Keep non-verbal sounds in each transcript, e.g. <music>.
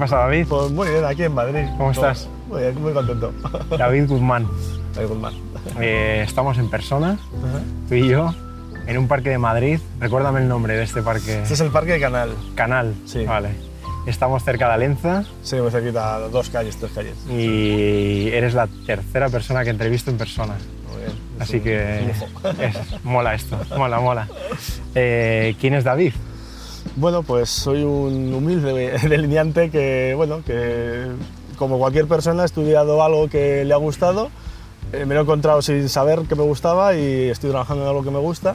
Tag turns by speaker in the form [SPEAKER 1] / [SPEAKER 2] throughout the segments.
[SPEAKER 1] ¿Qué pasa, David?
[SPEAKER 2] Pues muy bien, aquí en Madrid.
[SPEAKER 1] ¿Cómo estás?
[SPEAKER 2] Muy bien, muy contento. <laughs>
[SPEAKER 1] David Guzmán.
[SPEAKER 2] David Guzmán.
[SPEAKER 1] Eh, estamos en persona, tú y yo, en un parque de Madrid. Recuérdame el nombre de este parque.
[SPEAKER 2] Este es el Parque de Canal.
[SPEAKER 1] Canal.
[SPEAKER 2] Sí.
[SPEAKER 1] Vale. Estamos cerca de Alenza
[SPEAKER 2] Sí, muy cerquita, dos calles, tres calles.
[SPEAKER 1] y eres la tercera persona que entrevisto en persona.
[SPEAKER 2] Muy bien.
[SPEAKER 1] Así
[SPEAKER 2] un-
[SPEAKER 1] que es- mola esto, mola, mola. <laughs> Eh, ¿Quién es David?
[SPEAKER 2] Bueno, pues soy un humilde <laughs> delineante que, bueno, que como cualquier persona ha estudiado algo que le ha gustado, eh, me lo he encontrado sin saber que me gustaba y estoy trabajando en algo que me gusta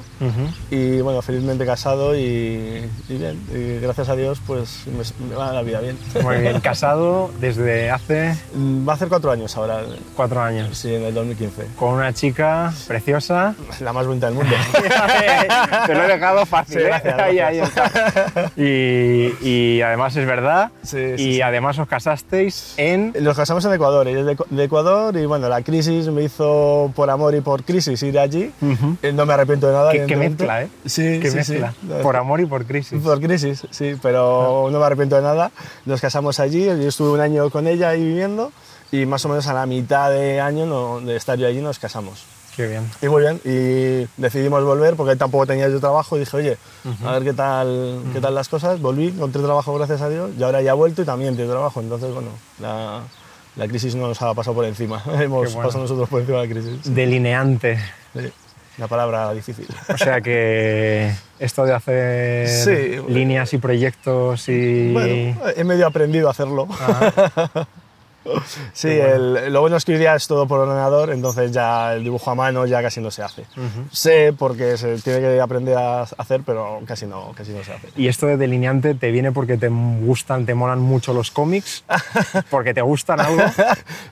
[SPEAKER 2] y bueno, felizmente casado y, y bien, y gracias a Dios pues me, me va la vida bien.
[SPEAKER 1] Muy bien, <laughs> casado desde hace
[SPEAKER 2] Va a hacer cuatro años ahora,
[SPEAKER 1] cuatro años,
[SPEAKER 2] sí, en el 2015.
[SPEAKER 1] con una chica preciosa.
[SPEAKER 2] La más bonita del mundo. <laughs>
[SPEAKER 1] Te lo he dejado fácil.
[SPEAKER 2] Sí,
[SPEAKER 1] ¿eh?
[SPEAKER 2] gracias,
[SPEAKER 1] Ahí,
[SPEAKER 2] gracias.
[SPEAKER 1] ahí. Y, y además es verdad.
[SPEAKER 2] Sí, sí,
[SPEAKER 1] y además os casasteis en.
[SPEAKER 2] Nos casamos en Ecuador, ella es de, de Ecuador y bueno, la crisis me hizo por amor y por crisis ir allí. Eh, No me arrepiento de nada.
[SPEAKER 1] Qué, qué mezcla, ¿eh?
[SPEAKER 2] Sí,
[SPEAKER 1] Qué
[SPEAKER 2] sí, sí.
[SPEAKER 1] mezcla. Por amor y por crisis.
[SPEAKER 2] Por crisis, sí, pero no me arrepiento de nada. Nos casamos allí, yo estuve un año con ella ahí viviendo y más o menos a la mitad de año no- de estar yo allí nos casamos.
[SPEAKER 1] Qué bien.
[SPEAKER 2] Y muy bien, y decidimos volver porque tampoco tenía yo trabajo y dije, oye, a ver qué tal, qué tal las cosas. Volví, encontré trabajo gracias a Dios y ahora ya he vuelto y también tengo trabajo. Entonces, bueno, la, la crisis no nos ha pasado por encima. <laughs> Hemos
[SPEAKER 1] bueno.
[SPEAKER 2] pasado nosotros por encima de la crisis.
[SPEAKER 1] Delineante.
[SPEAKER 2] Sí, una palabra difícil.
[SPEAKER 1] O sea que esto de hacer
[SPEAKER 2] Sí.
[SPEAKER 1] líneas y proyectos y.
[SPEAKER 2] Bueno, he medio aprendido a hacerlo. <laughs> Sí, el- lo bueno es que hoy día es todo por ordenador, entonces ya el dibujo a mano ya casi no se hace. Sé porque se tiene que aprender a hacer, pero casi no, casi no se hace.
[SPEAKER 1] Y esto de delineante te viene porque te gustan, te molan mucho los cómics, <laughs> porque te gustan algo. <laughs>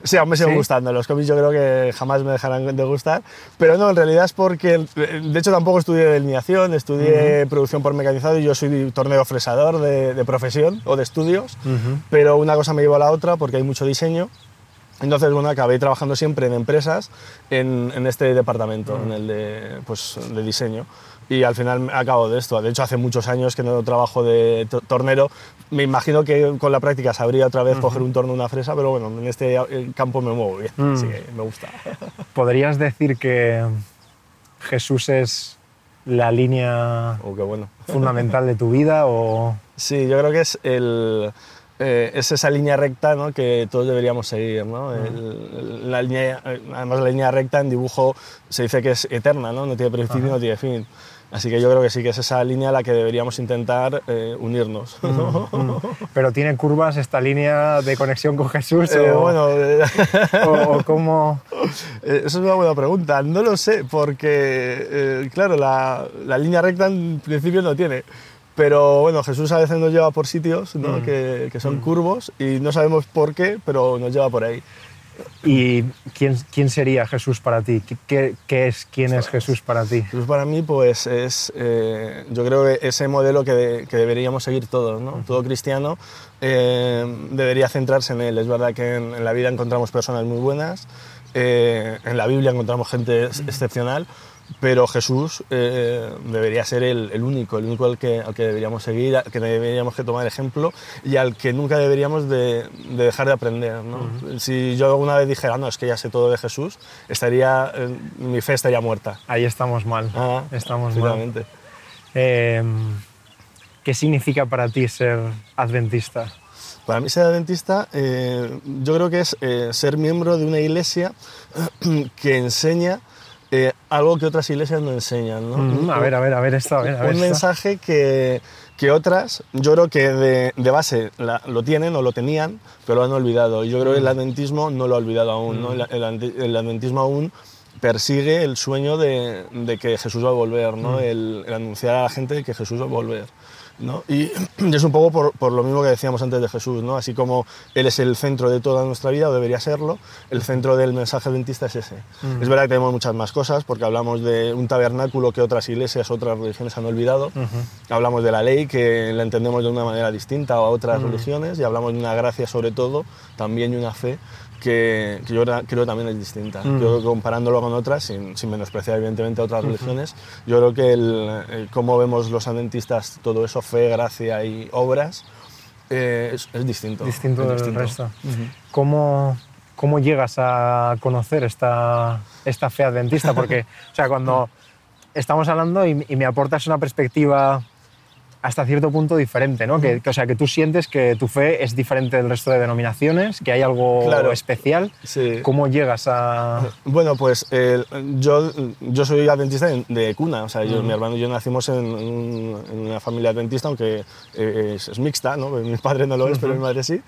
[SPEAKER 2] Sí, aún me siguen
[SPEAKER 1] ¿Sí?
[SPEAKER 2] gustando. Los cómics yo creo que jamás me dejarán de gustar. Pero no, en realidad es porque, de hecho tampoco estudié delineación, estudié producción por mecanizado y yo soy torneo fresador de, de profesión o de estudios. Pero una cosa me llevó a la otra porque hay mucho diseño. Entonces, bueno, acabé trabajando siempre en empresas en, en este departamento, en el de, pues, de diseño. Y al final acabo de esto. De hecho, hace muchos años que no trabajo de to- tornero. Me imagino que con la práctica sabría otra vez coger un torno una fresa, pero bueno, en este eh, campo me muevo bien, así que me gusta. <laughs>
[SPEAKER 1] ¿Podrías decir que Jesús es la línea
[SPEAKER 2] Oh, bueno.
[SPEAKER 1] fundamental de tu vida o
[SPEAKER 2] Sí, yo creo que es, el, eh, es esa línea recta ¿no? que todos deberíamos seguir. ¿no? El- la línea, eh, además, la línea recta en dibujo se dice que es eterna, no, no tiene principio, no tiene fin. Así que yo creo que sí que es esa línea a la que deberíamos intentar eh, unirnos. ¿no?
[SPEAKER 1] pero tiene curvas esta línea de conexión con Jesús
[SPEAKER 2] Eh,
[SPEAKER 1] o,
[SPEAKER 2] bueno, eh,
[SPEAKER 1] o- o cómo <laughs>
[SPEAKER 2] Eh, Eso es una buena pregunta. No lo sé, porque, eh, claro, la, la línea recta en principio no tiene. Pero bueno, Jesús a veces nos lleva por sitios ¿no? que, que son curvos y no sabemos por qué, pero nos lleva por ahí.
[SPEAKER 1] y quién, quién sería Jesús para ti ¿Qué- qué, es quién es Jesús para ti
[SPEAKER 2] Jesús para mí, pues es, eh, yo creo que ese modelo que, de- que deberíamos seguir todos, ¿no? Todo cristiano eh, debería centrarse en él. Es verdad que en, en la vida encontramos personas muy buenas, eh, en la Biblia encontramos gente ex- excepcional, pero Jesús eh, debería ser el, el único, el único al que, al que deberíamos seguir, al que deberíamos que tomar ejemplo y al que nunca deberíamos de, de dejar de aprender. ¿no? Si yo alguna vez dijera, no, es que ya sé todo de Jesús, estaría, eh, mi fe estaría muerta.
[SPEAKER 1] ahí estamos mal
[SPEAKER 2] Ah,
[SPEAKER 1] estamos mal. Eh, ¿qué significa para ti ser adventista
[SPEAKER 2] Para mí ser adventista, eh, yo creo que es eh, ser miembro de una iglesia <clears throat> que enseña eh, algo que otras iglesias no enseñan. ¿no?
[SPEAKER 1] Mm, a ver a ver a ver esto a ver, a ver
[SPEAKER 2] un mensaje que, que otras, yo creo que de, de base la- lo tienen o lo tenían, pero lo han olvidado. Y yo creo que
[SPEAKER 1] Mm.
[SPEAKER 2] el adventismo no lo ha olvidado aún. ¿no? El, el el adventismo aún persigue el sueño de, de que Jesús va a volver,
[SPEAKER 1] Mm.
[SPEAKER 2] ¿no? el, el anunciar a la gente que Jesús va a volver. ¿No? Y, <clears throat> es un poco por, por lo mismo que decíamos antes de Jesús, ¿no? así como Él es el centro de toda nuestra vida, o debería serlo, el centro del mensaje adventista es ese. Es verdad que tenemos muchas más cosas, porque hablamos de un tabernáculo que otras iglesias, otras religiones han olvidado, hablamos de la ley, que la entendemos de una manera distinta a otras religiones, y hablamos de una gracia sobre todo, también y una fe que, que yo creo también es distinta. Yo creo que comparándolo con otras, sin, sin menospreciar evidentemente a otras religiones, yo creo que el, el cómo vemos los adventistas todo eso, fe, gracia y obras, eh, es, es distinto.
[SPEAKER 1] distinto
[SPEAKER 2] es
[SPEAKER 1] del
[SPEAKER 2] distinto.
[SPEAKER 1] resto. ¿Cómo, ¿Cómo llegas a conocer esta, esta fe adventista? Porque, o sea, cuando estamos hablando y, y me aportas una perspectiva hasta cierto punto diferente, ¿no? Que, que, o sea, que tú sientes que tu fe es diferente del resto de denominaciones, que hay algo
[SPEAKER 2] Claro.
[SPEAKER 1] especial.
[SPEAKER 2] Sí.
[SPEAKER 1] ¿Cómo llegas a...?
[SPEAKER 2] Bueno, pues el- yo, yo soy adventista de, de cuna, o sea, yo- mi hermano y yo nacimos en, en una familia adventista, aunque eh, es, es mixta, ¿no? <laughs> Mi padre no lo es, pero mi madre sí.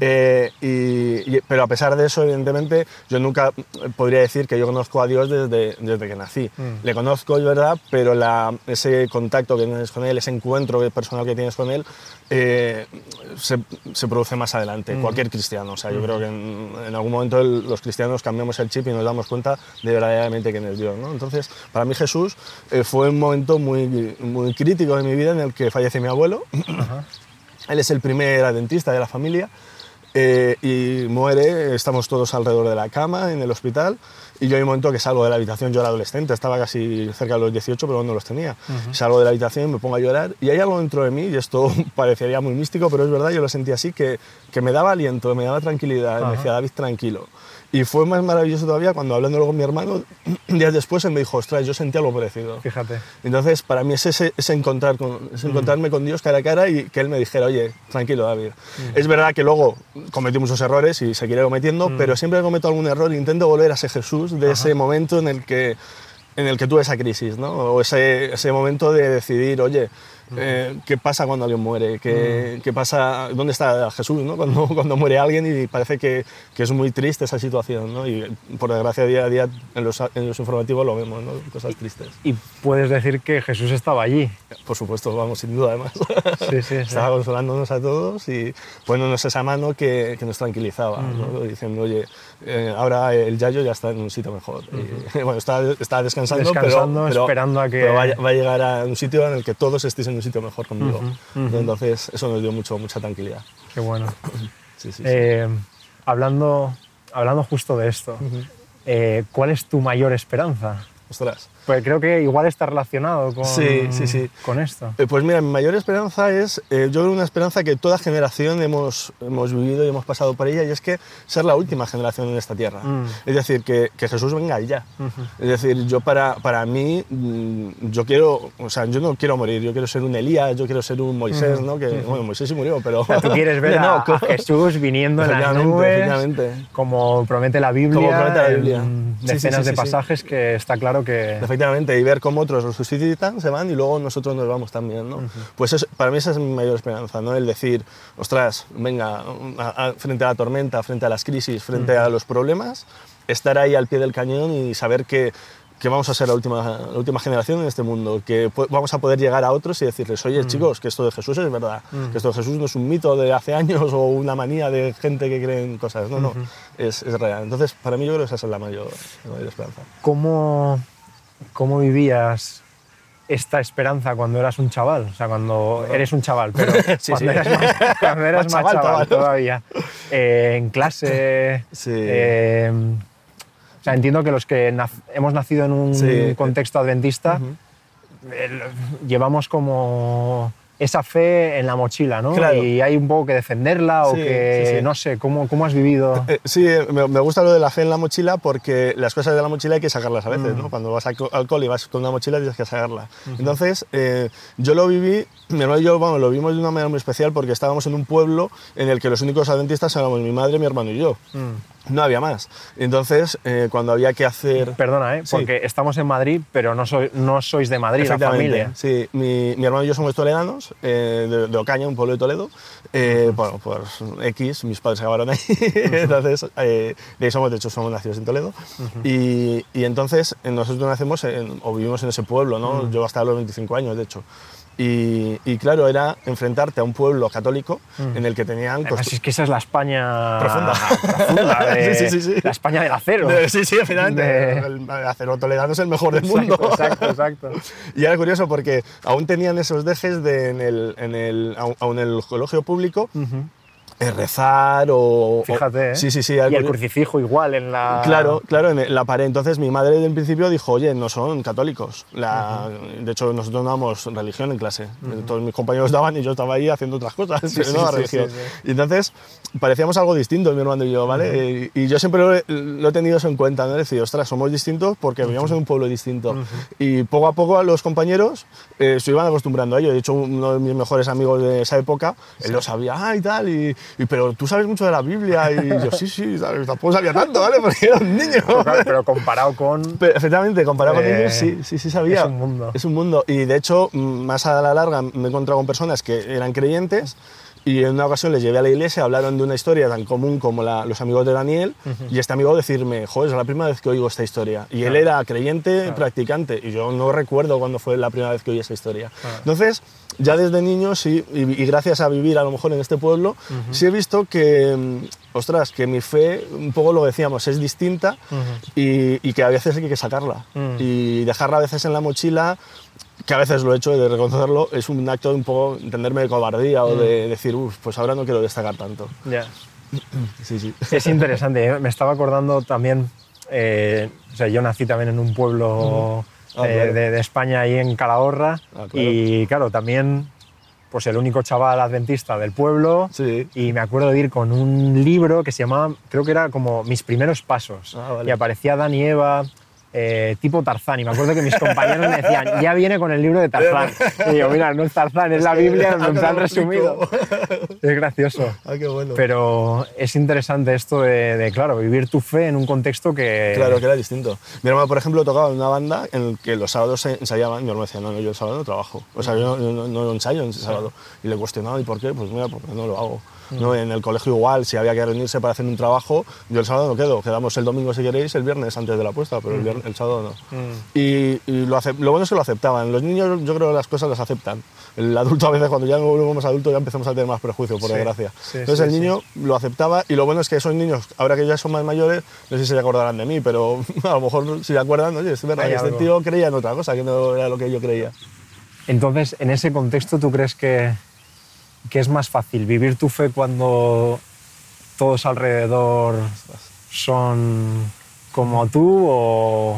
[SPEAKER 2] Eh, y- y- pero a pesar de eso, evidentemente, yo nunca podría decir que yo conozco a Dios desde, desde que nací. Le conozco, es verdad, pero la, ese contacto que tienes con Él, ese encuentro personal que tienes con Él, eh, se, se produce más adelante, cualquier cristiano. O sea, yo creo que en, en algún momento el- los cristianos cambiamos el chip y nos damos cuenta de verdaderamente quién es Dios. ¿no? Entonces, para mí Jesús eh, fue un momento muy, muy crítico de mi vida en el que fallece mi abuelo. Él es el primer adventista de la familia eh, y muere, estamos todos alrededor de la cama en el hospital y yo hay un momento que salgo de la habitación, yo era adolescente, estaba casi cerca de los 18 pero no los tenía. Salgo de la habitación y me pongo a llorar y hay algo dentro de mí, y esto <laughs> parecería muy místico, pero es verdad, yo lo sentí así, que, que me daba aliento, me daba tranquilidad, me decía David tranquilo. Y fue más maravilloso todavía cuando hablándolo con mi hermano, <clears throat> días después él me dijo, ostras, yo sentí algo parecido.
[SPEAKER 1] Fíjate.
[SPEAKER 2] Entonces, para mí es ese, encontrar con, es encontrarme con Dios cara a cara y que Él me dijera, oye, tranquilo, David. Es verdad que luego cometí muchos errores y seguiré cometiendo, pero siempre que cometo algún error intento volver a ese Jesús de ese momento en el que en el que tuve esa crisis, ¿no? O ese, ese momento de decidir, oye, eh, ¿qué pasa cuando alguien muere? ¿Qué, qué pasa? ¿Dónde está Jesús, no? <laughs> Cuando, cuando muere alguien y parece que, que es muy triste esa situación, ¿no? Y por desgracia día a día en los, en los informativos lo vemos, ¿no? Cosas tristes.
[SPEAKER 1] Y puedes decir que Jesús estaba allí.
[SPEAKER 2] Por supuesto, vamos, sin duda, además.
[SPEAKER 1] Sí, sí, <laughs> sí.
[SPEAKER 2] Estaba consolándonos a todos y poniéndonos esa mano que, que nos tranquilizaba, ¿no? diciendo, oye, eh, ahora el Yayo ya está en un sitio mejor. Y, <laughs> bueno, está, está descansando, pero-
[SPEAKER 1] Descansando,
[SPEAKER 2] pero,
[SPEAKER 1] esperando a que-
[SPEAKER 2] pero va, a- va a llegar a un sitio en el que todos estéis en un sitio mejor conmigo. Entonces, eso nos dio mucho, mucha tranquilidad.
[SPEAKER 1] Qué bueno. <clears throat>
[SPEAKER 2] Sí, sí, sí.
[SPEAKER 1] Eh, hablando, hablando justo de esto, eh, ¿cuál es tu mayor esperanza?
[SPEAKER 2] Ostras.
[SPEAKER 1] Pues creo que igual está relacionado con,
[SPEAKER 2] Sí, sí, sí.
[SPEAKER 1] con esto.
[SPEAKER 2] Eh, Pues mira, mi mayor esperanza es, eh, yo creo una esperanza que toda generación hemos, hemos vivido y hemos pasado por ella, y es que ser la última generación en esta tierra.
[SPEAKER 1] Mm.
[SPEAKER 2] Es decir, que, que Jesús venga ya. Es decir, yo para, para mí, mm, yo quiero, o sea, yo no quiero morir, yo quiero ser un Elías, yo quiero ser un Moisés, ¿no? Que, bueno, Moisés sí murió, pero...
[SPEAKER 1] Tú quieres ver <laughs> a, a Jesús viniendo en las nubes, como promete la Biblia,
[SPEAKER 2] Como promete la Biblia.
[SPEAKER 1] decenas de pasajes que está claro que...
[SPEAKER 2] Efectivamente, y ver cómo otros los suscitan, se van y luego nosotros nos vamos también, ¿no? Pues eso- para mí esa es mi mayor esperanza, ¿no? El decir, ostras, venga, a- a- frente a la tormenta, frente a las crisis, frente a los problemas, estar ahí al pie del cañón y saber que, que vamos a ser la última, la última generación en este mundo, que vamos a poder llegar a otros y decirles, oye, chicos, que esto de Jesús es verdad, que esto de Jesús no es un mito de hace años <laughs> o una manía de gente que cree en cosas, no, no, es, es real. Entonces, para mí yo creo que esa es la mayor, la mayor esperanza.
[SPEAKER 1] ¿Cómo, ¿Cómo vivías esta esperanza cuando eras un chaval? O sea, cuando eres un chaval, pero <laughs>
[SPEAKER 2] Sí,
[SPEAKER 1] cuando
[SPEAKER 2] sí.
[SPEAKER 1] eras más, cuando eras
[SPEAKER 2] Más
[SPEAKER 1] más
[SPEAKER 2] chaval
[SPEAKER 1] chaval,
[SPEAKER 2] todavía.
[SPEAKER 1] Eh, en clase...
[SPEAKER 2] Sí.
[SPEAKER 1] eh, o sea, entiendo que los que hemos nacido en un contexto adventista llevamos como esa fe en la mochila, ¿no?
[SPEAKER 2] Claro.
[SPEAKER 1] Y hay un poco que defenderla o
[SPEAKER 2] Sí,
[SPEAKER 1] que,
[SPEAKER 2] sí, sí.
[SPEAKER 1] no sé, ¿cómo, cómo has vivido?
[SPEAKER 2] Eh, sí, eh, me, gusta lo de la fe en la mochila porque las cosas de la mochila hay que sacarlas a veces,
[SPEAKER 1] Mm.
[SPEAKER 2] ¿no? Cuando vas al co- al cole y vas con una mochila tienes que sacarla. Entonces, eh, yo lo viví, mi hermano y yo, bueno, lo vimos de una manera muy especial porque estábamos en un pueblo en el que los únicos adventistas éramos mi madre, mi hermano y yo.
[SPEAKER 1] Mm.
[SPEAKER 2] No había más. Entonces, eh, cuando había que hacer...
[SPEAKER 1] Perdona, ¿eh?
[SPEAKER 2] Sí.
[SPEAKER 1] porque estamos en Madrid, pero no, soy, no sois de Madrid, la familia.
[SPEAKER 2] Sí, mi, mi hermano y yo somos toledanos, eh, de, de Ocaña, un pueblo de Toledo. Eh, Bueno, por X, mis padres acabaron ahí, <laughs> entonces eh, de ahí somos, de hecho, somos nacidos en Toledo. y, y entonces eh, nosotros nacemos en- o vivimos en ese pueblo, ¿no? Yo hasta los 25 años, de hecho. Y, y claro, era enfrentarte a un pueblo católico en el que tenían...
[SPEAKER 1] Además, es que esa es la España
[SPEAKER 2] Profunda.
[SPEAKER 1] profunda <laughs> de-
[SPEAKER 2] Sí, sí, sí.
[SPEAKER 1] La España del acero.
[SPEAKER 2] de- sí, sí, finalmente.
[SPEAKER 1] De-
[SPEAKER 2] El acero toledano es el mejor del mundo.
[SPEAKER 1] Exacto, exacto, exacto. <laughs>
[SPEAKER 2] Y era curioso porque aún tenían esos dejes de en el, en el, aún en el colegio público. Rezar o...
[SPEAKER 1] Fíjate,
[SPEAKER 2] o,
[SPEAKER 1] ¿eh?
[SPEAKER 2] Sí, sí, sí.
[SPEAKER 1] Y el crucifijo igual en la...
[SPEAKER 2] Claro, claro, en la pared. Entonces mi madre en principio dijo, oye, no son católicos. La- De hecho, nosotros no damos religión en clase. Todos mis compañeros <laughs> daban y yo estaba ahí haciendo otras cosas,
[SPEAKER 1] sí, <laughs>
[SPEAKER 2] no la religión. Y entonces parecíamos algo distinto, mi hermano y yo, ¿vale? y, y yo siempre lo he, lo he tenido eso en cuenta, ¿no? Es decir, ostras, somos distintos porque vivíamos en un pueblo distinto. Y poco a poco a los compañeros eh, se iban acostumbrando a ello. De hecho, uno de mis mejores amigos de esa época, él lo sabía, ah, y tal, y, y, pero tú sabes mucho de la Biblia. Y yo, sí, sí, ¿sabes? tampoco sabía tanto, ¿vale? <laughs> Porque era un niño.
[SPEAKER 1] Pero, claro, pero comparado con...
[SPEAKER 2] Pero, efectivamente, comparado con
[SPEAKER 1] Eh,
[SPEAKER 2] ellos, sí, sí, sí sabía.
[SPEAKER 1] es un mundo.
[SPEAKER 2] Es un mundo. Y de hecho, mm, más a la larga me he encontrado con personas que eran creyentes y en una ocasión les llevé a la iglesia, hablaron de una historia tan común como la- los amigos de Daniel y este amigo decirme, joder, es la primera vez que oigo esta historia. Y él era creyente, practicante y yo no recuerdo cuándo fue la primera vez que oí esa historia. Entonces, ya desde niño, sí, y, y gracias a vivir a lo mejor en este pueblo, sí he visto que, mm, ostras, que mi fe, un poco lo decíamos, es distinta y, y que a veces hay que sacarla.
[SPEAKER 1] Mm.
[SPEAKER 2] Y dejarla a veces en la mochila, que a veces lo he hecho, he de reconocerlo, es un acto de un poco entenderme de cobardía o
[SPEAKER 1] Mm.
[SPEAKER 2] de decir, uff, pues ahora no quiero destacar tanto.
[SPEAKER 1] Ya. <clears throat>
[SPEAKER 2] Sí, sí.
[SPEAKER 1] Es interesante, ¿eh? me estaba acordando también, eh, o sea, yo nací también en un pueblo
[SPEAKER 2] Ah,
[SPEAKER 1] eh,
[SPEAKER 2] claro.
[SPEAKER 1] de, de España, ahí en Calahorra,
[SPEAKER 2] Ah, claro.
[SPEAKER 1] y claro, también pues el único chaval adventista del pueblo,
[SPEAKER 2] Sí.
[SPEAKER 1] y me acuerdo de ir con un libro que se llamaba, creo que era como Mis primeros pasos,
[SPEAKER 2] Ah, vale.
[SPEAKER 1] y aparecía Adán y Eva, eh, tipo Tarzán, y me acuerdo que mis compañeros me decían, ya viene con el libro de Tarzán, <laughs> y yo, mira, no es Tarzán, es la Biblia en plan resumido. Es gracioso. <laughs>
[SPEAKER 2] Ah, qué bueno.
[SPEAKER 1] Pero es interesante esto de, de, claro, vivir tu fe en un contexto que...
[SPEAKER 2] Claro, que era distinto. Mi hermano, por ejemplo, tocaba en una banda en la que los sábados se ensayaban. Mi hermano decía, no, no, yo el sábado no trabajo. O sea, yo no, no- no ensayo en el sábado. Y le cuestionaba, ¿y por qué? Pues mira, porque no lo hago. ¿No? En el colegio igual, si había que reunirse para hacer un trabajo, yo el sábado no quedo. Quedamos el domingo si queréis, el viernes antes de la puesta, pero el, viernes- el sábado no. Y, y lo, bueno es que lo aceptaban. Los niños yo creo que las cosas las aceptan. El adulto a veces cuando ya nos volvemos adultos ya empezamos a tener más prejuicio, por
[SPEAKER 1] Sí,
[SPEAKER 2] desgracia.
[SPEAKER 1] sí,
[SPEAKER 2] Entonces
[SPEAKER 1] sí,
[SPEAKER 2] el niño lo aceptaba y lo bueno es que esos niños, ahora que ya son más mayores, no sé si se acordarán de mí, pero <laughs> a lo mejor si se acuerdan, oye, es verdad,
[SPEAKER 1] Hay
[SPEAKER 2] este
[SPEAKER 1] algo.
[SPEAKER 2] tío creía en otra cosa que no era lo que yo creía.
[SPEAKER 1] Entonces, en ese contexto, ¿tú crees que, que es más fácil vivir tu fe cuando todos alrededor son como tú o,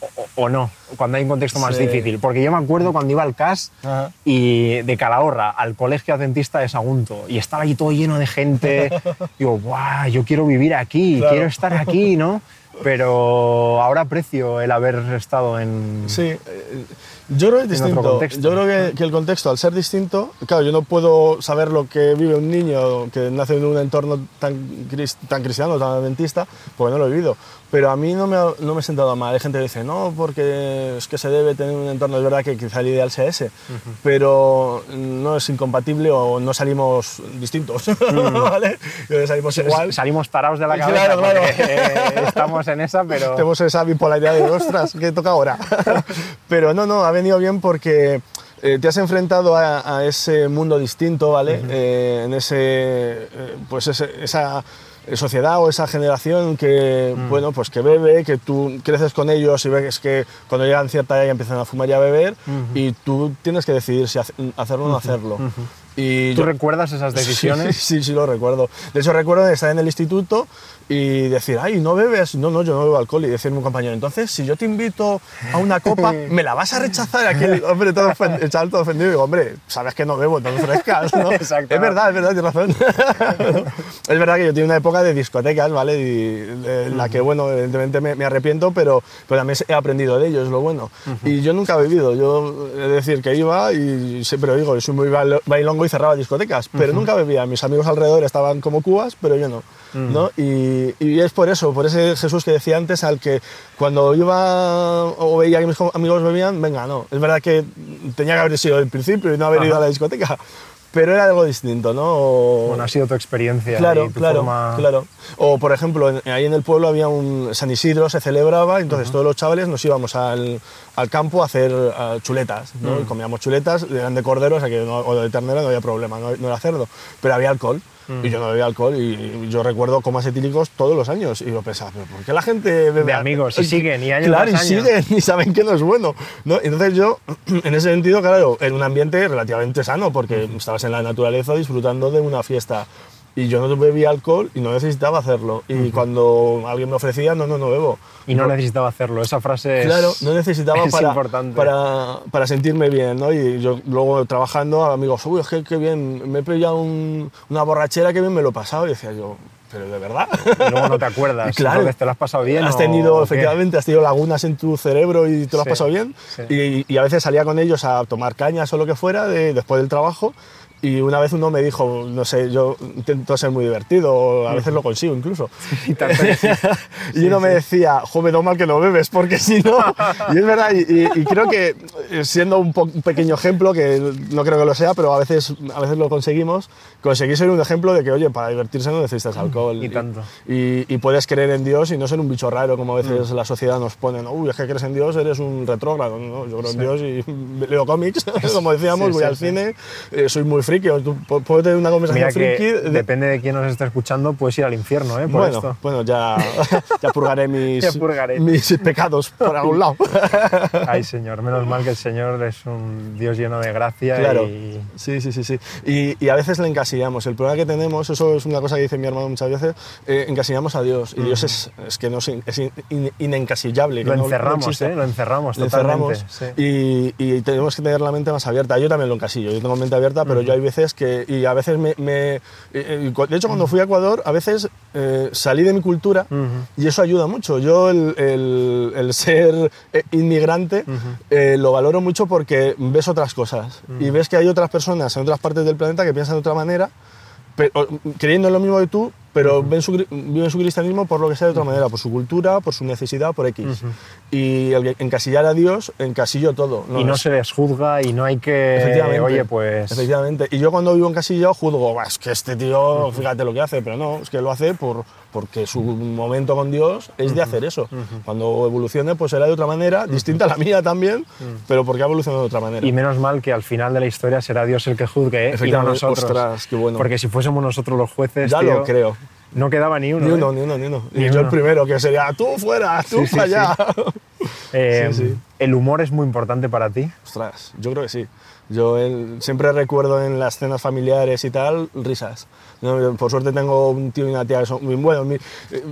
[SPEAKER 1] o, o no? Cuando hay un contexto más
[SPEAKER 2] Sí.
[SPEAKER 1] difícil. Porque yo me acuerdo cuando iba al CAS
[SPEAKER 2] Ajá.
[SPEAKER 1] y de Calahorra al colegio adventista de Sagunto y estaba allí todo lleno de gente. <laughs> Digo, ¡guau! Yo quiero vivir aquí,
[SPEAKER 2] Claro.
[SPEAKER 1] quiero estar aquí, ¿no? <laughs> Pero ahora aprecio el haber estado en.
[SPEAKER 2] Sí, eh, yo creo que es distinto. Yo creo que, que el contexto, al ser distinto, claro, yo no puedo saber lo que vive un niño que nace en un entorno tan, tan cristiano, tan adventista, porque no lo he vivido. Pero a mí no me, ha- no me he sentado mal. Hay gente que dice, no, porque es que se debe tener un entorno. Es verdad que quizá el ideal sea ese, pero no es incompatible o no salimos distintos, <laughs> ¿vale? Salimos igual.
[SPEAKER 1] Salimos tarados de la
[SPEAKER 2] Claro,
[SPEAKER 1] cabeza
[SPEAKER 2] claro.
[SPEAKER 1] porque eh, estamos en esa, pero... <laughs>
[SPEAKER 2] Tenemos esa bipolaridad de ostras, ¿qué toca ahora? <laughs> Pero no, no, ha venido bien porque eh, te has enfrentado a, a ese mundo distinto, ¿vale? Eh, en ese, eh, pues ese- esa sociedad o esa generación que, bueno, pues que bebe, que tú creces con ellos y ves que cuando llegan cierta edad ya empiezan a fumar y a beber y tú tienes que decidir si hace- hacerlo o no hacerlo. Y
[SPEAKER 1] ¿Tú
[SPEAKER 2] yo-
[SPEAKER 1] recuerdas esas <laughs> decisiones?
[SPEAKER 2] Sí, sí, sí, lo recuerdo. De hecho, recuerdo estar en el instituto y decir, ay, ¿no bebes? No, no, yo no bebo alcohol. Y decirme un compañero, entonces, si yo te invito a una copa, <laughs> ¿me la vas a rechazar? Aquel hombre todo ofendido, el chaval todo ofendido. Y digo, hombre, sabes que no bebo, no ofrezcas, ¿no? <laughs>
[SPEAKER 1] Exacto.
[SPEAKER 2] Es verdad, es verdad, tienes razón. es verdad que yo tenía una época de discotecas, ¿vale? Y en la que, bueno, evidentemente me, me arrepiento, pero, pero también he aprendido de ello, es lo bueno. Y yo nunca he bebido, yo de decir que iba y siempre digo, yo soy muy bailo- bailongo y cerraba discotecas, pero nunca bebía. Mis amigos alrededor estaban como cubas, pero yo no. ¿no? Y, y es por eso, por ese Jesús que decía antes, al que cuando iba o veía que mis amigos bebían, venga, no. Es verdad que tenía que haber sido el principio y no haber ido a la discoteca, pero era algo distinto, ¿no? O-
[SPEAKER 1] Bueno, ha sido tu experiencia
[SPEAKER 2] Claro,
[SPEAKER 1] y tu
[SPEAKER 2] claro,
[SPEAKER 1] forma...
[SPEAKER 2] claro. O, por ejemplo, en- ahí en el pueblo había un San Isidro, se celebraba, entonces todos los chavales nos íbamos al, al campo a hacer chuletas, ¿no? Y comíamos chuletas, eran de cordero, o sea que no, o de ternera no había problema, no, no era cerdo, pero había alcohol. Y yo no bebía alcohol y yo recuerdo comas etílicos todos los años. Y yo pensaba, ¿pero por qué la gente bebe
[SPEAKER 1] De amigos, y siguen, y año
[SPEAKER 2] Claro, y
[SPEAKER 1] año.
[SPEAKER 2] siguen, <laughs> y saben que no es bueno. ¿no? Entonces yo, <clears throat> en ese sentido, claro, en un ambiente relativamente sano, porque estabas en la naturaleza disfrutando de una fiesta. Y yo no bebía alcohol y no necesitaba hacerlo. Y cuando alguien me ofrecía, no, no, no bebo.
[SPEAKER 1] Y no necesitaba hacerlo, esa frase es,
[SPEAKER 2] Claro, no necesitaba <laughs>
[SPEAKER 1] es
[SPEAKER 2] para,
[SPEAKER 1] importante.
[SPEAKER 2] para, para sentirme bien, ¿no? Y yo luego trabajando, amigos, uy, es que qué bien, me he pillado un- una borrachera, qué bien me lo he pasado. Y decía yo, pero de verdad.
[SPEAKER 1] Y luego no te acuerdas, <laughs>
[SPEAKER 2] claro,
[SPEAKER 1] entonces te lo has pasado bien.
[SPEAKER 2] Has tenido, efectivamente, has tenido lagunas en tu cerebro y te lo has
[SPEAKER 1] Sí,
[SPEAKER 2] pasado bien.
[SPEAKER 1] sí.
[SPEAKER 2] Y, y a veces salía con ellos a tomar cañas o lo que fuera de- después del trabajo. Y una vez uno me dijo, no sé, yo intento ser muy divertido, a veces lo consigo incluso. <laughs>
[SPEAKER 1] Sí. <laughs>
[SPEAKER 2] y uno me decía, joven, no mal que no bebes, porque si no. <laughs> y es verdad, y, y- creo que eh, siendo un, un pequeño ejemplo, que no creo que lo sea, pero a veces, a veces lo conseguimos, conseguí ser un ejemplo de que, oye, para divertirse no necesitas alcohol.
[SPEAKER 1] Y tanto.
[SPEAKER 2] Y, y puedes creer en Dios y no ser un bicho raro, como a veces la sociedad nos pone. ¿no? Uy, es que crees en Dios, eres un retrógrado. No, yo creo en Dios y leo cómics, como decíamos,
[SPEAKER 1] Sí,
[SPEAKER 2] voy
[SPEAKER 1] sí,
[SPEAKER 2] al
[SPEAKER 1] sí.
[SPEAKER 2] cine, eh, soy muy friki. o tú pu- puedes tener una conversación
[SPEAKER 1] Mira que
[SPEAKER 2] friki.
[SPEAKER 1] depende de quién nos está escuchando, puedes ir al infierno, ¿eh? Por
[SPEAKER 2] bueno,
[SPEAKER 1] esto.
[SPEAKER 2] bueno, ya, <laughs> ya purgaré mis,
[SPEAKER 1] Ya purgaré.
[SPEAKER 2] mis pecados por algún lado. <laughs>
[SPEAKER 1] Ay, Señor, menos mal que el Señor es un Dios lleno de gracia
[SPEAKER 2] Claro,
[SPEAKER 1] y...
[SPEAKER 2] sí, sí, sí. sí. Y, y a veces le encasillamos. El problema que tenemos, eso es una cosa que dice mi hermano muchas veces, eh, encasillamos a Dios. Y Dios es, es que no es, in- es in- in- inencasillable.
[SPEAKER 1] Lo
[SPEAKER 2] no- no
[SPEAKER 1] encerramos,
[SPEAKER 2] existe.
[SPEAKER 1] ¿eh? Lo encerramos
[SPEAKER 2] Le
[SPEAKER 1] totalmente.
[SPEAKER 2] encerramos
[SPEAKER 1] sí.
[SPEAKER 2] y, y tenemos que tener la mente más abierta. Yo también lo encasillo, yo tengo mente abierta, pero yo hay veces que, y a veces me, me- de hecho cuando fui a Ecuador, a veces eh, salí de mi cultura y eso ayuda mucho. Yo el, el- el <laughs> ser eh, inmigrante eh, lo valoro mucho porque ves otras cosas y ves que hay otras personas en otras partes del planeta que piensan de otra manera pero, creyendo en lo mismo que tú, pero ven su, viven su cristianismo por lo que sea de otra manera, por su cultura, por su necesidad, por X. Y el encasillar a Dios, encasillo todo.
[SPEAKER 1] y no
[SPEAKER 2] es-
[SPEAKER 1] se les juzga y no hay que...
[SPEAKER 2] Efectivamente.
[SPEAKER 1] Oye, pues...
[SPEAKER 2] Efectivamente. Y yo cuando vivo en Casillao juzgo, "Buah, es que este tío, fíjate lo que hace, pero no, es que lo hace por, porque su momento con Dios es de hacer eso. Cuando evolucione, pues será de otra manera, distinta a la mía también, pero porque ha evolucionado de otra manera.
[SPEAKER 1] Y menos mal que al final de la historia será Dios el que juzgue, ¿eh? y no nosotros.
[SPEAKER 2] Ostras, qué bueno.
[SPEAKER 1] Porque si fuésemos nosotros los jueces,
[SPEAKER 2] ya
[SPEAKER 1] tío,
[SPEAKER 2] lo creo.
[SPEAKER 1] No quedaba ni uno.
[SPEAKER 2] Ni
[SPEAKER 1] ¿eh?
[SPEAKER 2] uno, ni uno, ni uno.
[SPEAKER 1] Ni
[SPEAKER 2] y yo el primero, que sería tú fuera, tú
[SPEAKER 1] Sí,
[SPEAKER 2] para allá. <laughs>
[SPEAKER 1] Eh,
[SPEAKER 2] sí.
[SPEAKER 1] ¿El humor es muy importante para ti?
[SPEAKER 2] Ostras, yo creo que sí. Yo el- siempre recuerdo en las cenas familiares y tal, risas. No, por suerte tengo un tío y una tía que son muy buenos, muy,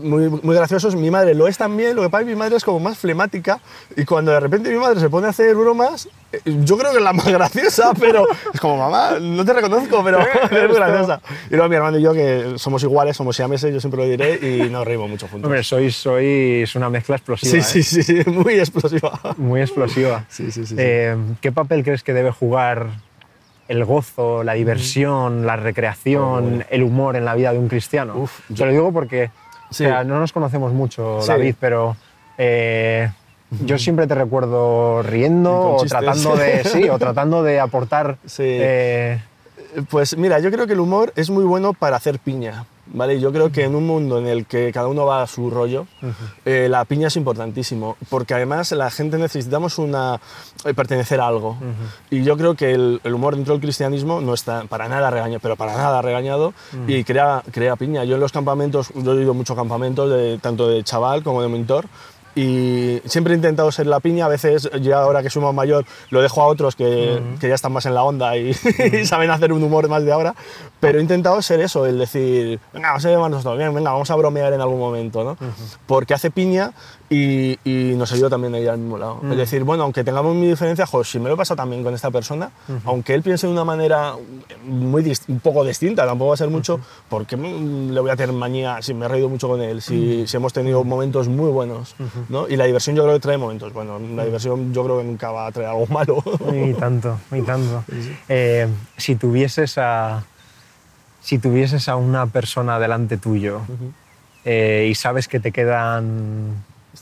[SPEAKER 2] muy, muy graciosos. Mi madre lo es también, lo que pasa es que mi madre es como más flemática y cuando de repente mi madre se pone a hacer bromas, eh, yo creo que es la más <laughs> graciosa, pero es como, mamá, no te reconozco, pero <laughs> es muy graciosa. Y luego mi hermano y yo, que somos iguales, somos siameses, yo siempre lo diré, y nos reímos mucho juntos.
[SPEAKER 1] Hombre, sois, sois una mezcla explosiva.
[SPEAKER 2] sí,
[SPEAKER 1] ¿eh?
[SPEAKER 2] sí, sí, sí, <laughs> muy explosiva.
[SPEAKER 1] Muy explosiva. <laughs>
[SPEAKER 2] Sí, sí, sí.
[SPEAKER 1] Eh, ¿Qué papel crees que debe jugar el gozo, la diversión, la recreación, el humor en la vida de un cristiano?
[SPEAKER 2] Uf,
[SPEAKER 1] Te
[SPEAKER 2] yo-
[SPEAKER 1] lo digo porque
[SPEAKER 2] Sí.
[SPEAKER 1] o sea, no nos conocemos mucho. David, pero eh, yo siempre te recuerdo riendo o tratando, de, <laughs> sí, o tratando de aportar
[SPEAKER 2] Sí.
[SPEAKER 1] eh,
[SPEAKER 2] Pues mira, yo creo que el humor es muy bueno para hacer piña, ¿vale? Yo creo que en un mundo en el que cada uno va a su rollo, eh, la piña es importantísimo, porque además la gente necesitamos una, eh, pertenecer a algo. Y yo creo que el, el humor dentro del cristianismo no está para nada regañado, pero para nada regañado, y crea, crea piña. Yo en los campamentos, yo he ido a muchos campamentos, de, tanto de chaval como de mentor, y siempre he intentado ser la piña, a veces ya ahora que soy más mayor lo dejo a otros que, que ya están más en la onda y, y <laughs> saben hacer un humor más de ahora, pero he intentado ser eso, el decir, venga, vamos a llevarnos todo bien, venga, vamos a bromear en algún momento, ¿no? Porque hace piña y, y nos ayuda también a ir al mismo lado. Es decir, bueno, aunque tengamos mi diferencia, jo, si me lo he pasado también con esta persona, aunque él piense de una manera muy un poco distinta, tampoco va a ser mucho, porque le voy a tener manía si me he reído mucho con él, si, si hemos tenido momentos muy buenos, ¿no? Y la diversión yo creo que trae momentos, bueno, la diversión yo creo que nunca va a traer algo malo.
[SPEAKER 1] y tanto, y <laughs> tanto. Eh, si tuvieses a si tuvieses a una persona delante tuyo eh, y sabes que te quedan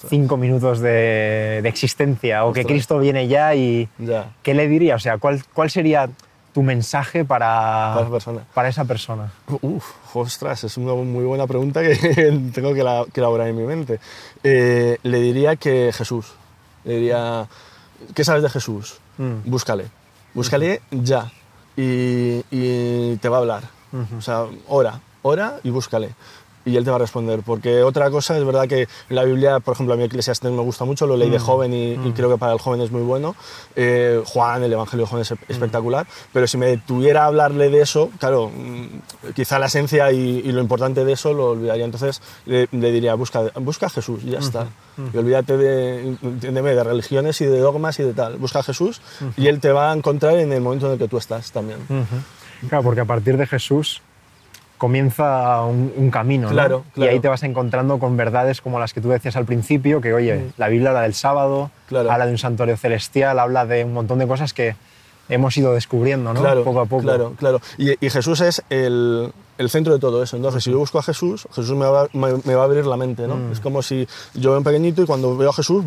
[SPEAKER 1] cinco minutos de, de existencia o que. Cristo viene ya y
[SPEAKER 2] ya,
[SPEAKER 1] ¿qué le dirías? O sea, ¿cuál, cuál sería tu mensaje para,
[SPEAKER 2] para esa persona.
[SPEAKER 1] para esa persona?
[SPEAKER 2] Uf, ostras, es una muy buena pregunta que <laughs> tengo que, la- que elaborar en mi mente. Eh, le diría que Jesús. Le diría, ¿qué sabes de Jesús?
[SPEAKER 1] Mm.
[SPEAKER 2] Búscale. Búscale ya. Y, y te va a hablar. O sea, ora, ora y búscale. Y Él te va a responder. Porque otra cosa es verdad que la Biblia, por ejemplo, a mí Eclesiastes me gusta mucho, lo leí de joven y, y creo que para el joven es muy bueno. Eh, Juan, el Evangelio de Juan es espectacular, pero si me tuviera a hablarle de eso, claro, mm, quizá la esencia y, y lo importante de eso lo olvidaría. Entonces le, le diría, busca, busca a Jesús y ya está. Y olvídate de, entiéndeme, de religiones y de dogmas y de tal. Busca a Jesús y Él te va a encontrar en el momento en el que tú estás también.
[SPEAKER 1] Claro, porque a partir de Jesús comienza un, un camino, ¿no?
[SPEAKER 2] Claro,
[SPEAKER 1] Y
[SPEAKER 2] claro.
[SPEAKER 1] ahí te vas encontrando con verdades como las que tú decías al principio, que oye, la Biblia habla del sábado,
[SPEAKER 2] Claro.
[SPEAKER 1] habla de un santuario celestial, habla de un montón de cosas que hemos ido descubriendo, ¿no?
[SPEAKER 2] Claro,
[SPEAKER 1] poco a poco.
[SPEAKER 2] Claro, claro. Y, y Jesús es el, el centro de todo eso. Entonces, si yo busco a Jesús, Jesús me va, me, me va a abrir la mente, ¿no?
[SPEAKER 1] Mm.
[SPEAKER 2] Es como si yo veo un pequeñito y cuando veo a Jesús,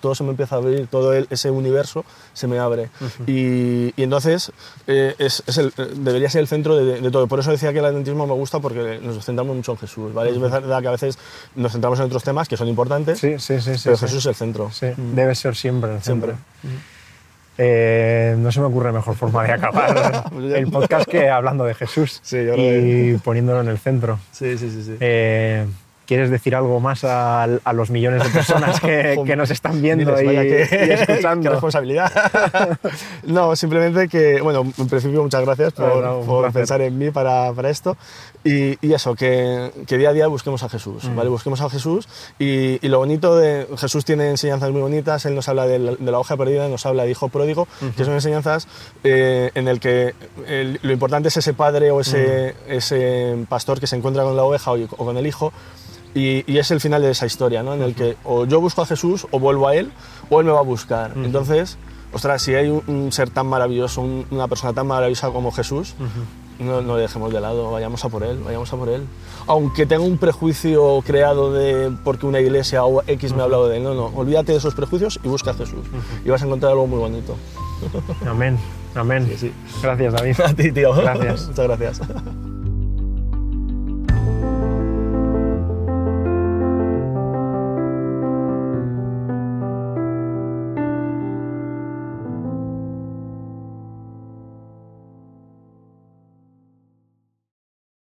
[SPEAKER 2] todo se me empieza a abrir, todo el- ese universo se me abre. y, y entonces, eh, es, es el- eh, debería ser el centro de, de todo. Por eso decía que el adventismo me gusta porque nos centramos mucho en Jesús, ¿vale? Es verdad que a veces nos centramos en otros temas que son importantes,
[SPEAKER 1] Sí, sí, sí. sí,
[SPEAKER 2] pero. Jesús es el centro.
[SPEAKER 1] Sí, debe ser siempre el
[SPEAKER 2] Siempre.
[SPEAKER 1] centro. Eh, no se me ocurre mejor forma de acabar <laughs> el podcast que hablando de Jesús
[SPEAKER 2] Sí,
[SPEAKER 1] y poniéndolo en el centro.
[SPEAKER 2] Sí, sí, sí. sí.
[SPEAKER 1] Eh, ¿Quieres decir algo más a, a los millones de personas que, <laughs> que nos están viendo
[SPEAKER 2] Diles,
[SPEAKER 1] y,
[SPEAKER 2] que-
[SPEAKER 1] y <laughs> escuchando?
[SPEAKER 2] qué responsabilidad. <laughs> no, simplemente que, bueno, en principio muchas gracias por, pensar en mí para, para esto. Y, y eso, que, que día a día busquemos a Jesús,
[SPEAKER 1] Mm.
[SPEAKER 2] ¿vale? Busquemos a Jesús. Y, y lo bonito de Jesús tiene enseñanzas muy bonitas. Él nos habla de la, de la hoja perdida, nos habla de hijo pródigo, que son enseñanzas eh, en el que el- lo importante es ese padre o ese,
[SPEAKER 1] Mm.
[SPEAKER 2] ese pastor que se encuentra con la oveja o, o con el hijo. Y, y es el final de esa historia, ¿no? En el que o yo busco a Jesús o vuelvo a Él o Él me va a buscar. Entonces, ostras, si hay un, un ser tan maravilloso, un- una persona tan maravillosa como Jesús, no, no le dejemos de lado, vayamos a por Él, vayamos a por Él. Aunque tenga un prejuicio creado de porque una iglesia o X me ha hablado de Él, no, no, olvídate de esos prejuicios y busca a Jesús. Y vas a encontrar algo muy bonito.
[SPEAKER 1] Amén, amén.
[SPEAKER 2] Sí, sí.
[SPEAKER 1] Gracias, David. <laughs>
[SPEAKER 2] A ti, tío.
[SPEAKER 1] Gracias.
[SPEAKER 2] Muchas gracias. <laughs>